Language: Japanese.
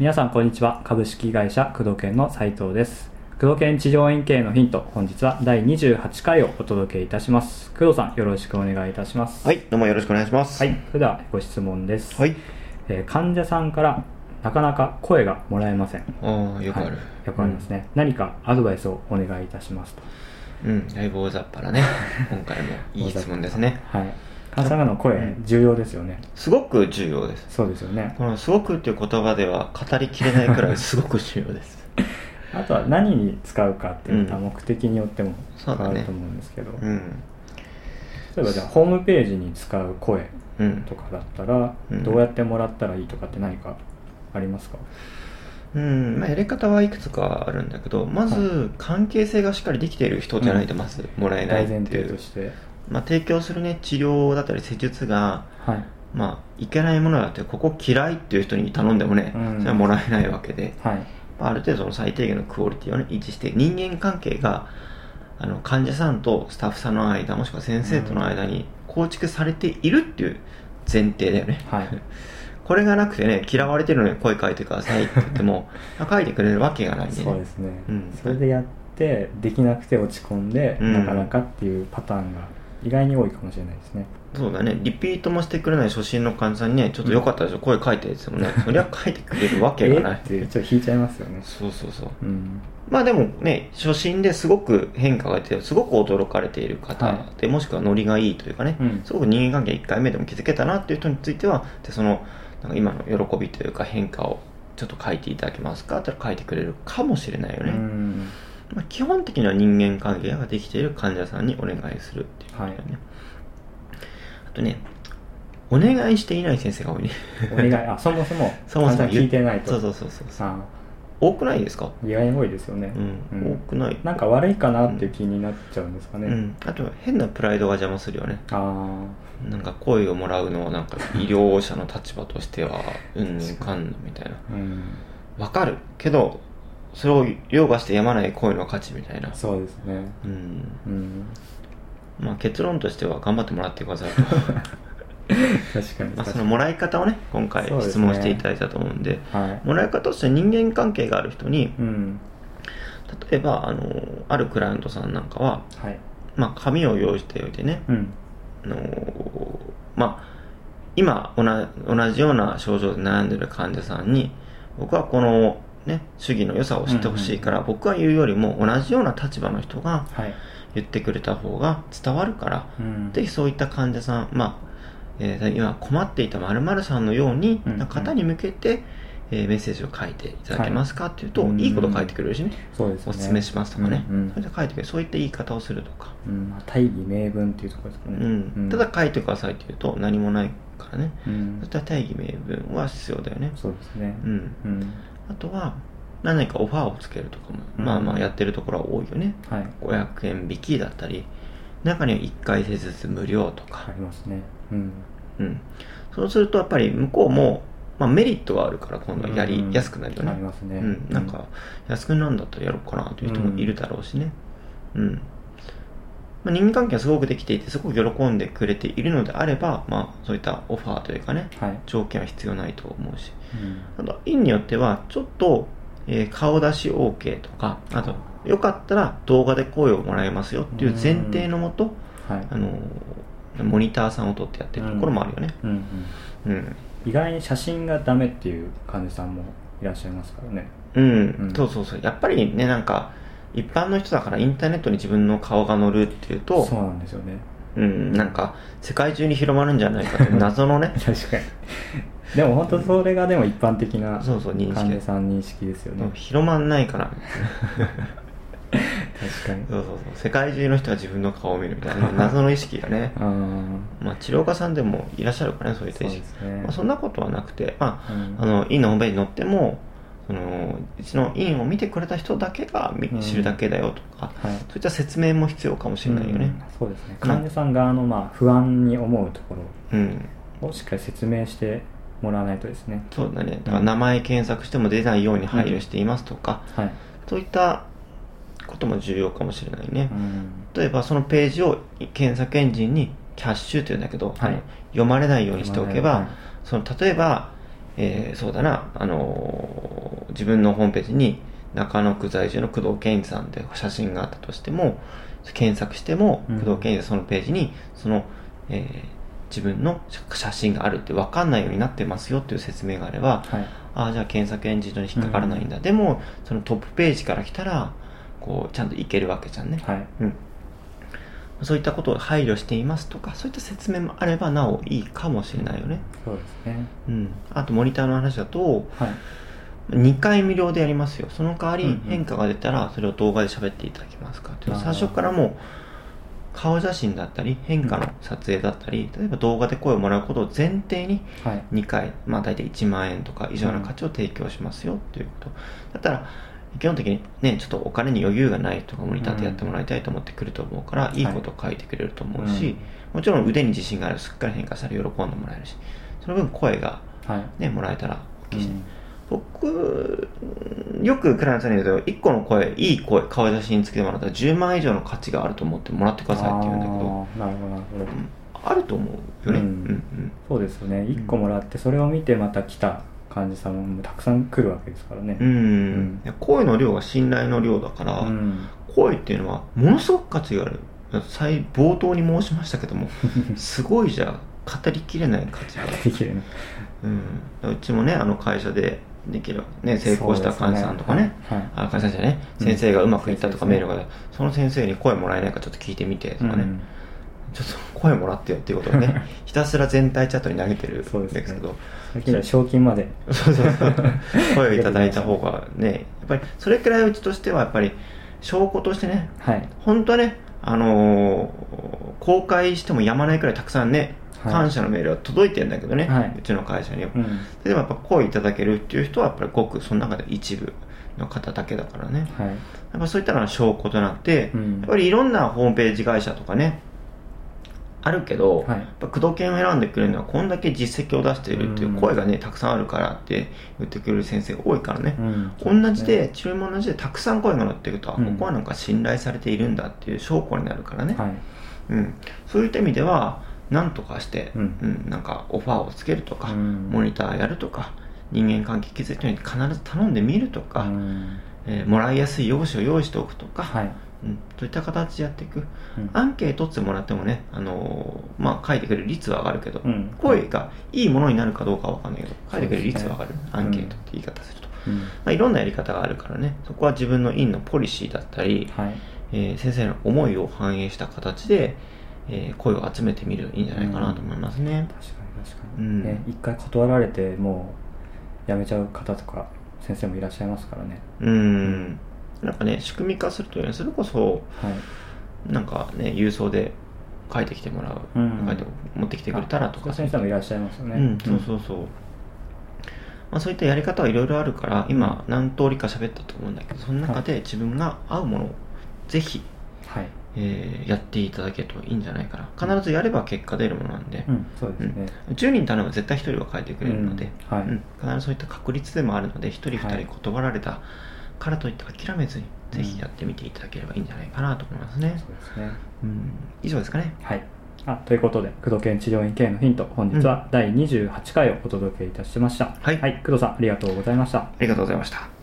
皆さんこんにちは。株式会社工藤研の斉藤です。工藤研地上円形のヒント本日は第28回をお届けいたします。工藤さんよろしくお願いいたします。はい、どうもよろしくお願いします。はいそれではご質問です、はい。えー患者さんからなかなか声がもらえません。ああ、よくある。はいよくありますね、何かアドバイスをお願いいたしますとうん、だいぶ大雑把なね。今回もいい質問ですね。はい患者さの声重要ですよねすごく重要です。そうですよねこのすごくっていう言葉では語りきれないくらいすごく重要です。あとは何に使うかっていうのはうん目的によっても変わると思うんですけど、うん。例えばじゃあホームページに使う声うんと。かだったらうんどうやってもらったらいいとかって何かありますか、うん、まあ、やり方はいくつかあるんだけど、まず、関係性がしっかりできている人じゃないとまずもらえない大前っていう。提と。して。まあ、提供するね、治療だったり施術が、はい。まあ、いけないものだって、ここ嫌いっていう人に頼んでもね、うん。それはもらえないわけで。はい。ある程度その最低限のクオリティをね、維持して、人間関係が、あの、患者さんとスタッフさんの間、もしくは先生との間に構築されているっていう前提だよね。はい これがなくてね、嫌われてるのに声書いてくださいって言っても、あ書いてくれるわけがないんでね。そうですね、うん。それでやってできなくて落ち込んで、うん。なかなかっていうパターンが意外に多いかもしれないですね。そうだね。リピートもしてくれない初心の患者さんにね、ちょっとよかったでしょ、声書いてって言ってもね、そりゃ書いてくれるわけがない。えってちょっと引いちゃいますよね。そうそうそう。うん。まあでもね、初心ですごく変化が出て、すごく驚かれている方はで、もしくはノリがいいというかね、うん。すごく人間関係1回目でも気づけたなっていう人については、でそのなんか今の喜びというか変化をちょっと書いていただけますか？って書いてくれるかもしれないようね。んまあ、基本的には人間関係ができている患者さんにお願いするっていうことだよね。あとね、お願いしていない先生が多いね。お願いあそもそも そもそも聞いてないとそうそうそうそうそう。あ多くないですか？意外に多いですよね、うん、多くない。なんか悪いかなっていう気になっちゃうんですかね、うん、あと変なプライドが邪魔するよね。あなんか声をもらうのをなんか医療者の立場としてはうんぬんかんみたいな。あうん。わかるけどそれを凌駕してやまない声の価値みたいな。そうですね。うん。うん。まあ結論としては頑張ってもらってくださいと 確かにまあそのもらい方をね今回質問していただいたと思うんではい。もらい方として人間関係がある人にうん。例えばあのあるクライアントさんなんかは、はい。まあ、紙を用意しておいてねうん。あのまあ今同同じような症状で悩んでる患者さんに僕はこのね主義の良さを知ってほしいから、僕が言うよりも同じような立場の人がはい。言ってくれた方が伝わるから、うん。ぜひそういった患者さんまあ、えー今困っていた〇〇さんのようにうんな方に向けて、えーメッセージを書いていただけますかっていうと、はいいいこと書いてくれるしね、そうですね。おすすめしますとかね、うんうん。それで書いてくれる。そういった言い方をするとか、うん。まあ大義名分っていうところですかね。うん。ただ書いてくださいって言うと何もないからね、うん。そういった大義名分は必要だよね。そうですね。うん。うん。あとは、何かオファーをつけるとかも、うん。まあまあやってるところは多いよね。はい。500円引きだったり、中には1回施術無料とか。あ。りますねうんうん。そうするとやっぱり向こうも、まあメリットがあるから今度はやりやすくなるよね。ありますねうん。なんか、安くなんだったらやろうかなという人もいるだろうしね。うん。まあ、人間関係がすごくできていて、すごく喜んでくれているのであれば、まあそういったオファーというかね、はい条件は必要ないと思うし。うんあと、院によっては、ちょっと、えー顔出し OK とか、あと、よかったら動画で声をもらえますよっていう前提のもと、はいあのーモニターさんを取ってやってるところもあるよね。うんうん。うん。意外に写真がダメっていう患者さんもいらっしゃいますからね。うん。うん。そうそうそう。やっぱりね、なんか、一般の人だからインターネットに自分の顔が載るっていうと、そうなんですよね。うん、なんか、世界中に広まるんじゃないかという謎のね、確かに。でも本当それがでも一般的なそうそう認識。患者さん認識ですよね。広まんないから、確かに。そうそうそう、世界中の人が自分の顔を見るみたいな、謎の意識がね、まあ、治療家さんでもいらっしゃるからね、そういった意識。そね。まあ、そんなことはなくて、まあ、うん。あの、院のホームページに載っても、その、うちの院を見てくれた人だけが知るだけだよとか、はい。そういった説明も必要かもしれないよね。うん。そうですね。患者さん側のまあ不安に思うとこうん。ろをしっかり説明してもらわないとですね。そうだね。だから名前検索しても出ないように配慮していますとか、はい。そういったことも重要かもしれないね。うん。例えばそのページを検索エンジンにキャッシュというんだけど、はい。読まれないようにしておけば、はい。その例えば、えーそうだな、あのー自分のホームページに中野区在住の工藤健一さんって写真があったとしても検索してもうん。工藤健一さんそのページにその、えー自分の写真があるって分かんないようになってますよっていう説明があれば、はい。ああじゃあ検索エンジンに引っかからないんだ、でもそのトップページから来たらこうちゃんといけるわけじゃんね、はい。うん、そういったことを配慮していますとかそういった説明もあればなおいいかもしれないよね、そうですね。うん、あとモニターの話だとはい。2回無料でやりますよ。その代わり変化が出たらそれを動画で喋っていただけますかっていう。最初からもう顔写真だったり変化の撮影だったり例えば動画で声をもらうことを前提にはい。2回、まあ大体1万円とか以上の価値を提供しますよっていうこと。だったら、基本的にね、ちょっとお金に余裕がない人がモニターでやってもらいたいと思ってくると思うから、い。いことを書いてくれると思うし、もちろん腕に自信がある、すっかり変化したら喜んでもらえるし、その分声がはい。ね、もらえたら大きいし、うん。僕、よくクライアントさんに言うと、1個の声、いい声、顔写真つけてもらったら10万以上の価値があると思ってもらってくださいって言うんだけど、なるほどなるほど。うん。あると思うよね。うん。うんそうですよね。1個もらってそれを見てまた来た患者さんもたくさん来るわけですからね。うん。声の量が信頼の量だから、うん。声っていうのはものすごく価値がある。最冒頭に申しましたけども すごいじゃ語りきれない価値がある、うん、うちもねあの会社でできる、ね、成功した患者さんとかね。そうですねあ会社じゃね。うん先生がうまくいったとかうん。メールが、その先生に声もらえないかちょっと聞いてみてとかね、うんちょっと声もらってよっていうことをね ひたすら全体チャットに投げてるんですけど。最近では賞金まで。そうそうそう。声をいただいた方がねやっぱりそれくらいうちとしてはやっぱり証拠としてねはい。本当はねあのー公開してもやまないくらいたくさんねはい。感謝のメールが届いてるんだけどね、はい。うちの会社には、うん。でもやっぱ声いただけるっていう人はやっぱりごくその中で一部の方だけだからね。はい。やっぱそういったのが証拠となって、うん。やっぱりいろんなホームページ会社とかねあるけど、はい。やっぱ工藤研を選んでくれるのはこんだけ実績を出しているっていう声がね、たくさんあるからって言ってくれる先生が多いからね、うん。同じで治療も同じでたくさん声が乗っていくと、あうん。ここはなんか信頼されているんだっていう証拠になるからね、はい。うん、そういった意味では何とかして、うん。うんなんかオファーをつけるとか、うん。モニターやるとか人間関係築いた人に必ず頼んでみるとか、うん。えーもらいやすい用紙を用意しておくとか、はいうん、そういった形でやっていく、うん。アンケートってもらってもね、あのーまあ、書いてくれる率は上がるけど、うん。声がいいものになるかどうかは分かんないけど書いてくれる率は上がる、ねアンケートって言い方すると、うん。まあ、いろんなやり方があるからね。そこは自分の院のポリシーだったり、はい。えー先生の思いを反映した形で、えー声を集めてみるといいんじゃないかなと思いますね、確かに確かに、うん。ね一回断られてもう辞めちゃう方とか先生もいらっしゃいますからね。うんなんかね仕組み化するというねそれこそはい。なんかね郵送で書いてきてもらう、うん。書いて持ってきてくれたらとか。先生もいらっしゃいますよね。うん、そうそうそう、まあ、そういったやり方はいろいろあるから今何通りか喋ったと思うんだけどその中で自分が合うものをぜひ、はい。えーやっていただけるといいんじゃないかな。必ずやれば結果出るものなんで、うんそうですね、10人頼めば絶対1人は変えてくれるので、うん。はい。うん。必ずそういった確率でもあるので1人2はい。人断られたからといって諦めずに、ぜひやってみていただければいいんじゃないかなと思いますね、そうですね。うん、以上ですかね。はい。あということで工藤健治療院経営のヒント本日は第28回をお届けいたしました、はい工藤さんありがとうございました。ありがとうございました